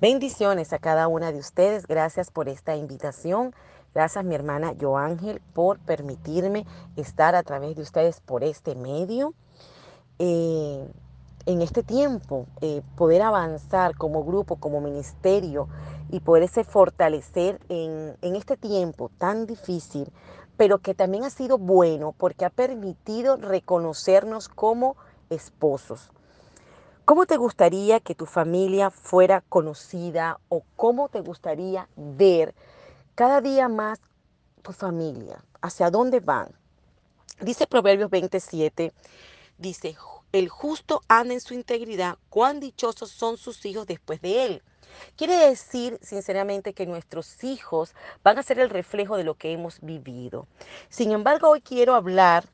Bendiciones a cada una de ustedes. Gracias por esta invitación. Gracias mi hermana Joángel por permitirme estar a través de ustedes por este medio. Eh, en este tiempo, eh, poder avanzar como grupo, como ministerio y poderse fortalecer en, en este tiempo tan difícil, pero que también ha sido bueno porque ha permitido reconocernos como esposos ¿Cómo te gustaría que tu familia fuera conocida o cómo te gustaría ver cada día más tu familia? ¿Hacia dónde van? Dice Proverbios 27, dice, el justo anda en su integridad, cuán dichosos son sus hijos después de él. Quiere decir, sinceramente, que nuestros hijos van a ser el reflejo de lo que hemos vivido. Sin embargo, hoy quiero hablar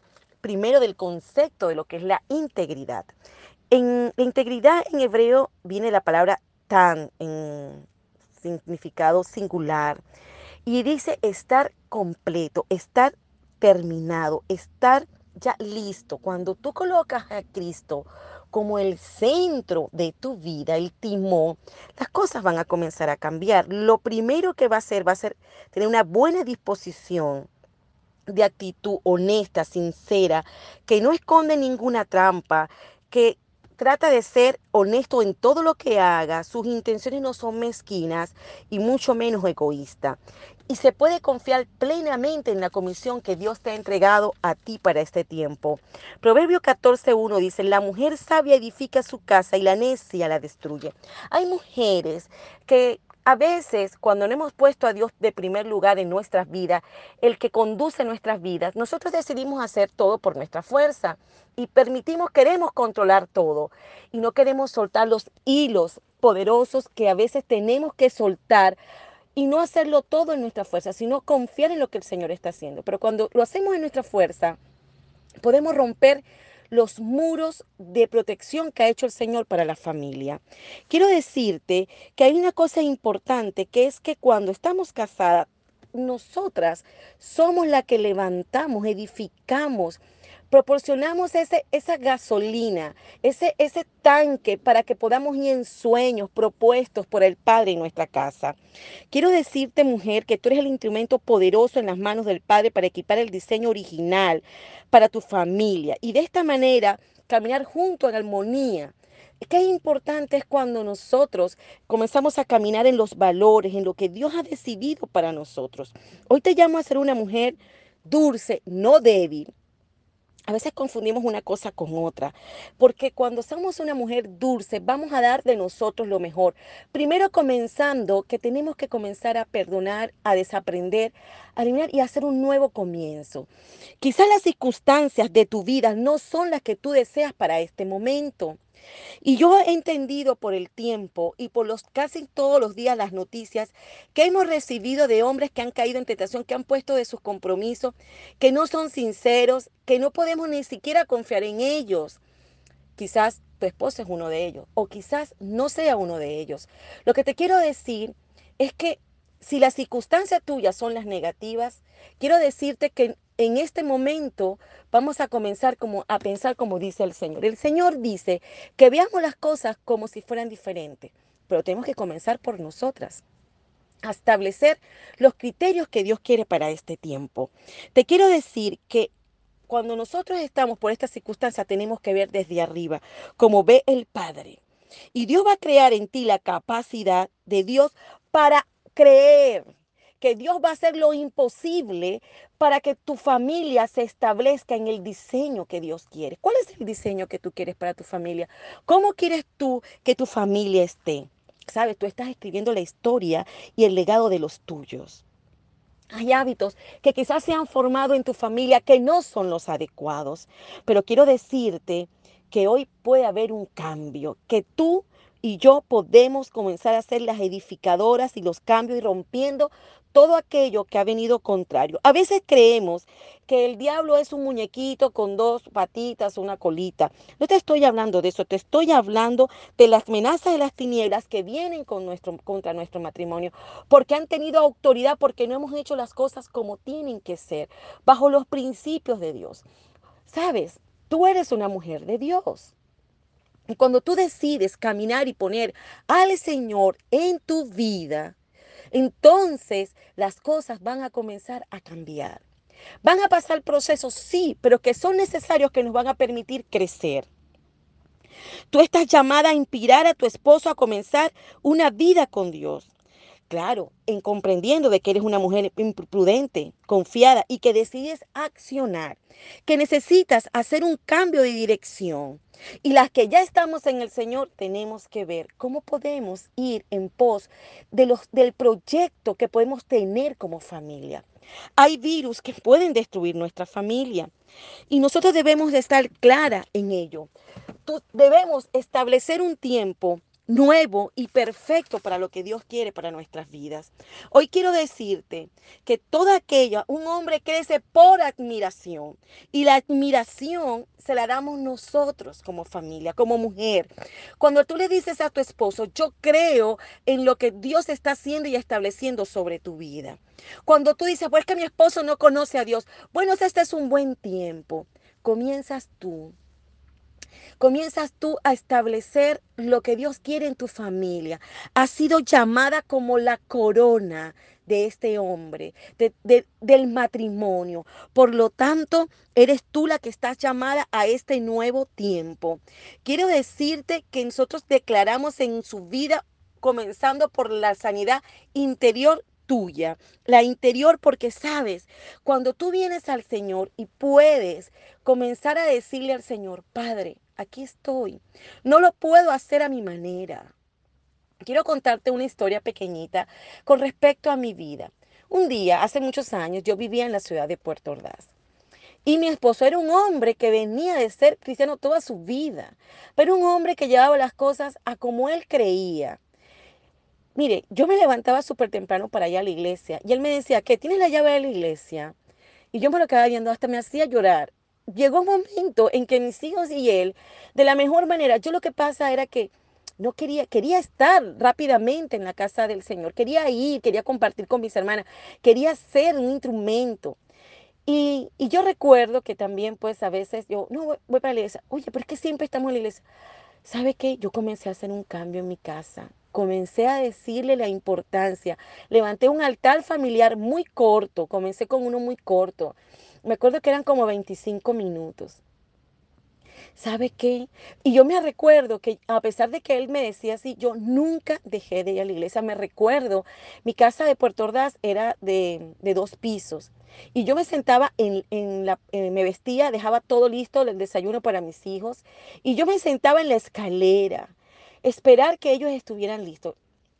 primero del concepto de lo que es la integridad. En la integridad en hebreo viene la palabra tan en significado singular y dice estar completo, estar terminado, estar ya listo. Cuando tú colocas a Cristo como el centro de tu vida, el timón, las cosas van a comenzar a cambiar. Lo primero que va a hacer va a ser tener una buena disposición de actitud honesta, sincera, que no esconde ninguna trampa, que trata de ser honesto en todo lo que haga, sus intenciones no son mezquinas y mucho menos egoísta. Y se puede confiar plenamente en la comisión que Dios te ha entregado a ti para este tiempo. Proverbio 14.1 dice, la mujer sabia edifica su casa y la necia la destruye. Hay mujeres que a veces, cuando no hemos puesto a Dios de primer lugar en nuestras vidas, el que conduce nuestras vidas, nosotros decidimos hacer todo por nuestra fuerza y permitimos, queremos controlar todo y no queremos soltar los hilos poderosos que a veces tenemos que soltar y no hacerlo todo en nuestra fuerza, sino confiar en lo que el Señor está haciendo. Pero cuando lo hacemos en nuestra fuerza, podemos romper los muros de protección que ha hecho el Señor para la familia. Quiero decirte que hay una cosa importante, que es que cuando estamos casadas, nosotras somos la que levantamos, edificamos, proporcionamos ese, esa gasolina, ese, ese tanque para que podamos ir en sueños propuestos por el Padre en nuestra casa. Quiero decirte, mujer, que tú eres el instrumento poderoso en las manos del Padre para equipar el diseño original para tu familia y de esta manera caminar junto en armonía. Qué importante es cuando nosotros comenzamos a caminar en los valores, en lo que Dios ha decidido para nosotros. Hoy te llamo a ser una mujer dulce, no débil, a veces confundimos una cosa con otra, porque cuando somos una mujer dulce, vamos a dar de nosotros lo mejor. Primero comenzando que tenemos que comenzar a perdonar, a desaprender, a eliminar y hacer un nuevo comienzo. Quizás las circunstancias de tu vida no son las que tú deseas para este momento. Y yo he entendido por el tiempo y por los casi todos los días las noticias que hemos recibido de hombres que han caído en tentación, que han puesto de sus compromisos, que no son sinceros, que no podemos ni siquiera confiar en ellos. Quizás tu esposo es uno de ellos o quizás no sea uno de ellos. Lo que te quiero decir es que si las circunstancias tuyas son las negativas, quiero decirte que en este momento vamos a comenzar como a pensar como dice el Señor. El Señor dice que veamos las cosas como si fueran diferentes, pero tenemos que comenzar por nosotras a establecer los criterios que Dios quiere para este tiempo. Te quiero decir que cuando nosotros estamos por esta circunstancia tenemos que ver desde arriba, como ve el Padre. Y Dios va a crear en ti la capacidad de Dios para creer que Dios va a hacer lo imposible para que tu familia se establezca en el diseño que Dios quiere. ¿Cuál es el diseño que tú quieres para tu familia? ¿Cómo quieres tú que tu familia esté? Sabes, tú estás escribiendo la historia y el legado de los tuyos. Hay hábitos que quizás se han formado en tu familia que no son los adecuados, pero quiero decirte que hoy puede haber un cambio, que tú y yo podemos comenzar a ser las edificadoras y los cambios y rompiendo todo aquello que ha venido contrario. A veces creemos que el diablo es un muñequito con dos patitas, una colita. No te estoy hablando de eso, te estoy hablando de las amenazas de las tinieblas que vienen con nuestro, contra nuestro matrimonio, porque han tenido autoridad, porque no hemos hecho las cosas como tienen que ser, bajo los principios de Dios. Sabes, tú eres una mujer de Dios. Y cuando tú decides caminar y poner al Señor en tu vida, entonces las cosas van a comenzar a cambiar. Van a pasar procesos, sí, pero que son necesarios que nos van a permitir crecer. Tú estás llamada a inspirar a tu esposo a comenzar una vida con Dios. Claro, en comprendiendo de que eres una mujer imprudente, confiada y que decides accionar, que necesitas hacer un cambio de dirección. Y las que ya estamos en el Señor tenemos que ver cómo podemos ir en pos de los, del proyecto que podemos tener como familia. Hay virus que pueden destruir nuestra familia y nosotros debemos de estar clara en ello. Debemos establecer un tiempo nuevo y perfecto para lo que Dios quiere para nuestras vidas. Hoy quiero decirte que toda aquella, un hombre crece por admiración y la admiración se la damos nosotros como familia, como mujer. Cuando tú le dices a tu esposo, yo creo en lo que Dios está haciendo y estableciendo sobre tu vida. Cuando tú dices, pues que mi esposo no conoce a Dios, bueno, este es un buen tiempo. Comienzas tú comienzas tú a establecer lo que Dios quiere en tu familia. Has sido llamada como la corona de este hombre, del matrimonio. Por lo tanto, eres tú la que estás llamada a este nuevo tiempo. Quiero decirte que nosotros declaramos en su vida, comenzando por la sanidad interior tuya, la interior, porque sabes, cuando tú vienes al Señor y puedes comenzar a decirle al Señor, Padre, aquí estoy. No lo puedo hacer a mi manera. Quiero contarte una historia pequeñita con respecto a mi vida. Un día, hace muchos años, yo vivía en la ciudad de Puerto Ordaz. Y mi esposo era un hombre que venía de ser cristiano toda su vida, pero un hombre que llevaba las cosas a como él creía. Mire, yo me levantaba súper temprano para ir a la iglesia y él me decía, ¿qué tienes la llave de la iglesia? Y yo me lo quedaba viendo, hasta me hacía llorar llegó un momento en que mis hijos y él, de la mejor manera, yo lo que pasa era que no quería, quería estar rápidamente en la casa del Señor, quería ir, quería compartir con mis hermanas, quería ser un instrumento. Y, yo recuerdo que también, pues a veces yo, no, voy, voy para la iglesia, oye, pero es que siempre estamos en la iglesia. ¿Sabe qué? Yo comencé a hacer un cambio en mi casa. Comencé a decirle la importancia. Levanté un altar familiar muy corto. Comencé con uno muy corto. Me acuerdo que eran como 25 minutos. ¿Sabe qué? Y yo me recuerdo que a pesar de que él me decía así, yo nunca dejé de ir a la iglesia. Me recuerdo, mi casa de Puerto Ordaz era de, dos pisos. Y yo me sentaba en, la, eh, me vestía, dejaba todo listo, el desayuno para mis hijos. Y yo me sentaba en la escalera, esperar que ellos estuvieran listos.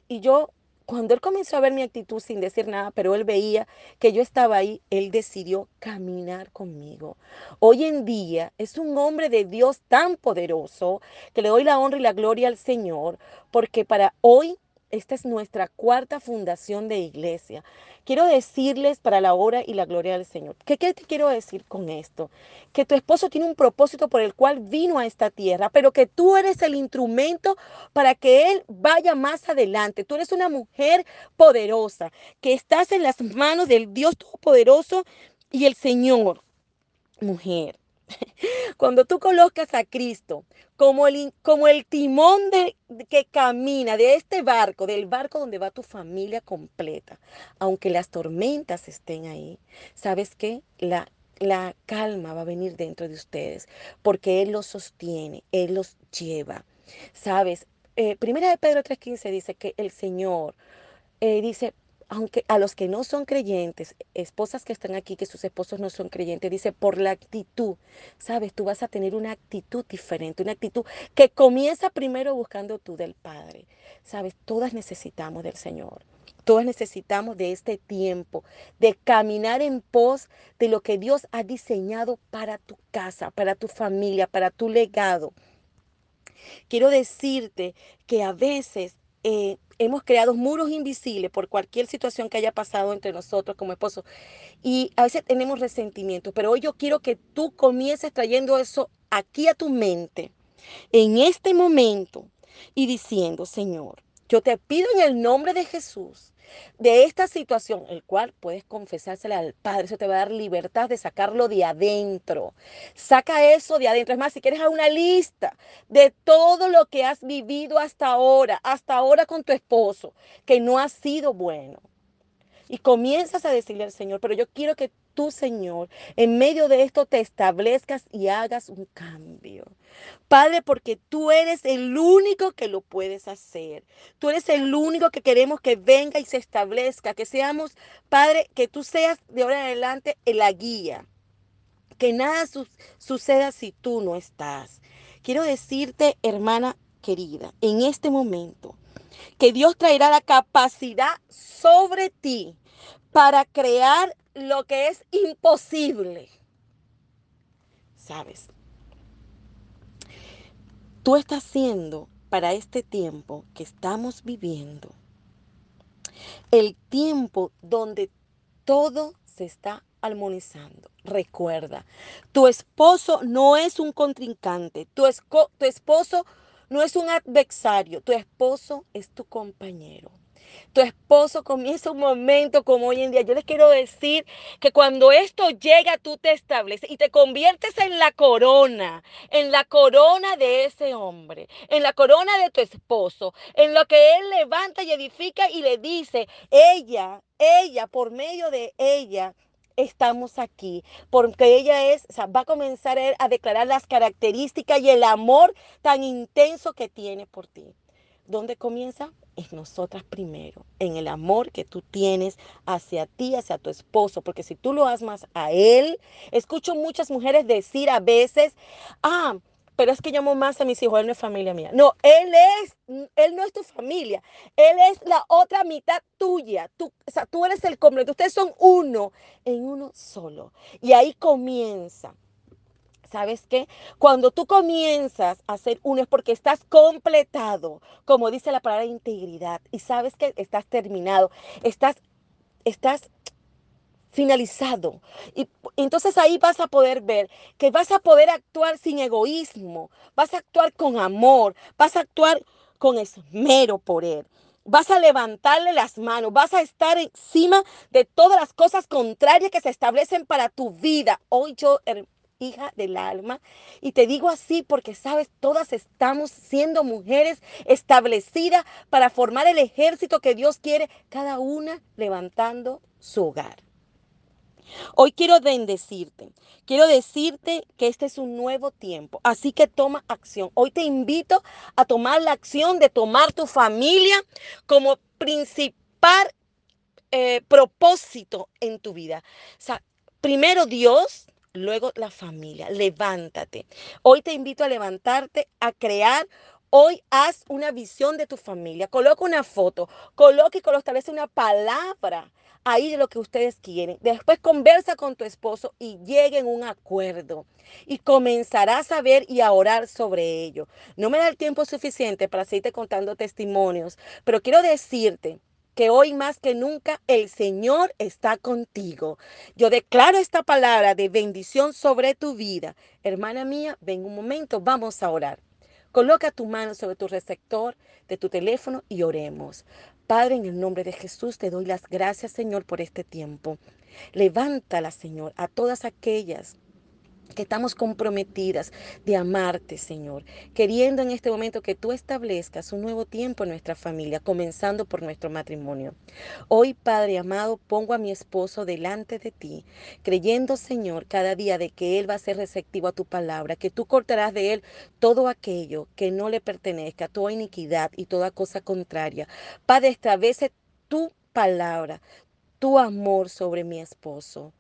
Y yo cuando él comenzó a ver mi actitud sin decir nada, pero él veía que yo estaba ahí, él decidió caminar conmigo. Hoy en día es un hombre de Dios tan poderoso que le doy la honra y la gloria al Señor, porque para hoy esta es nuestra cuarta fundación de iglesia. Quiero decirles para la hora y la gloria del Señor. ¿Qué, te quiero decir con esto? Que tu esposo tiene un propósito por el cual vino a esta tierra, pero que tú eres el instrumento para que él vaya más adelante. Tú eres una mujer poderosa, que estás en las manos del Dios Todopoderoso y el Señor. Mujer, cuando tú colocas a Cristo como el, como el timón de, que camina de este barco, del barco donde va tu familia completa, aunque las tormentas estén ahí, ¿sabes qué? La, la calma va a venir dentro de ustedes porque Él los sostiene, Él los lleva. ¿Sabes? Eh, primera de Pedro 3.15 dice que el Señor eh, dice, aunque a los que no son creyentes, esposas que están aquí, que sus esposos no son creyentes, dice, por la actitud, sabes, tú vas a tener una actitud diferente, una actitud que comienza primero buscando tú del Padre. Sabes, todas necesitamos del Señor. Todas necesitamos de este tiempo, de caminar en pos de lo que Dios ha diseñado para tu casa, para tu familia, para tu legado. Quiero decirte que a veces eh, hemos creado muros invisibles por cualquier situación que haya pasado entre nosotros como esposos. Y a veces tenemos resentimiento, pero hoy yo quiero que tú comiences trayendo eso aquí a tu mente, en este momento, y diciendo, Señor, Yo te pido en el nombre de Jesús de esta situación, el cual puedes confesársela al Padre, eso te va a dar libertad de sacarlo de adentro. Saca eso de adentro. Es más, si quieres a una lista de todo lo que has vivido hasta ahora, hasta ahora con tu esposo, que no ha sido bueno. Y comienzas a decirle al Señor, pero yo quiero que tú, Señor, en medio de esto te establezcas y hagas un cambio. Padre, porque tú eres el único que lo puedes hacer. Tú eres el único que queremos que venga y se establezca, que seamos, Padre, que tú seas de ahora en adelante la guía. Que nada su suceda si tú no estás. Quiero decirte, hermana querida, en este momento, que Dios traerá la capacidad sobre ti para crear lo que es imposible. ¿Sabes? Tú estás haciendo para este tiempo que estamos viviendo el tiempo donde todo se está armonizando. Recuerda, tu esposo no es un contrincante, tu, tu esposo no es un adversario, tu esposo es tu compañero. Tu esposo comienza un momento como hoy en día. Yo les quiero decir que cuando esto llega, tú te estableces y te conviertes en la corona, en la corona de ese hombre, en la corona de tu esposo, en lo que él levanta y edifica y le dice, ella, ella, por medio de ella, estamos aquí, porque ella es, va a comenzar a declarar las características y el amor tan intenso que tiene por ti. ¿Dónde comienza? En nosotras primero, en el amor que tú tienes hacia ti, hacia tu esposo, porque si tú lo amas a él, escucho muchas mujeres decir a veces, ah, pero es que llamo más a mis hijos, él no es familia mía. No, él es, él no es tu familia, él es la otra mitad tuya. Tú, tú eres el completo, ustedes son uno en uno solo. Y ahí comienza. ¿Sabes qué? Cuando tú comienzas a ser uno es porque estás completado, como dice la palabra integridad, y sabes que estás terminado, estás, estás finalizado. Y entonces ahí vas a poder ver que vas a poder actuar sin egoísmo, vas a actuar con amor, vas a actuar con esmero por él. Vas a levantarle las manos, vas a estar encima de todas las cosas contrarias que se establecen para tu vida. Hoy yo, hija del alma, y te digo así porque sabes, todas estamos siendo mujeres establecidas para formar el ejército que Dios quiere, cada una levantando su hogar. Hoy quiero bendecirte. Quiero decirte que este es un nuevo tiempo. Así que toma acción. Hoy te invito a tomar la acción de tomar tu familia como principal eh, propósito en tu vida. O sea, primero Dios, luego la familia. Levántate. Hoy te invito a levantarte, a crear Hoy haz una visión de tu familia, coloca una foto, coloca y establece una palabra ahí de lo que ustedes quieren. Después conversa con tu esposo y lleguen a un acuerdo. Y comenzarás a ver y a orar sobre ello. No me da el tiempo suficiente para seguirte contando testimonios, pero quiero decirte que hoy más que nunca el Señor está contigo. Yo declaro esta palabra de bendición sobre tu vida. Hermana mía, ven un momento, vamos a orar. Coloca tu mano sobre tu receptor de tu teléfono y oremos. Padre, en el nombre de Jesús te doy las gracias, Señor, por este tiempo. Levántala, Señor, a todas aquellas que estamos comprometidas de amarte, Señor, queriendo en este momento que tú establezcas un nuevo tiempo en nuestra familia, comenzando por nuestro matrimonio. Hoy, Padre amado, pongo a mi esposo delante de ti, creyendo, Señor, cada día de que él va a ser receptivo a tu palabra, que tú cortarás de él todo aquello que no le pertenezca, toda iniquidad y toda cosa contraria. Padre, establece tu palabra, tu amor sobre mi esposo.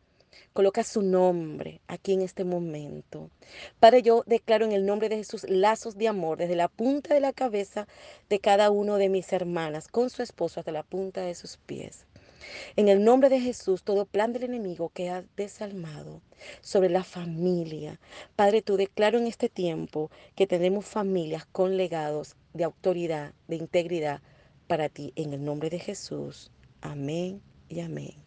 Coloca su nombre aquí en este momento. Padre, yo declaro en el nombre de Jesús lazos de amor desde la punta de la cabeza de cada uno de mis hermanas con su esposo hasta la punta de sus pies. En el nombre de Jesús, todo plan del enemigo que ha desalmado sobre la familia. Padre, tú declaro en este tiempo que tenemos familias con legados de autoridad, de integridad para ti. En el nombre de Jesús. Amén y amén.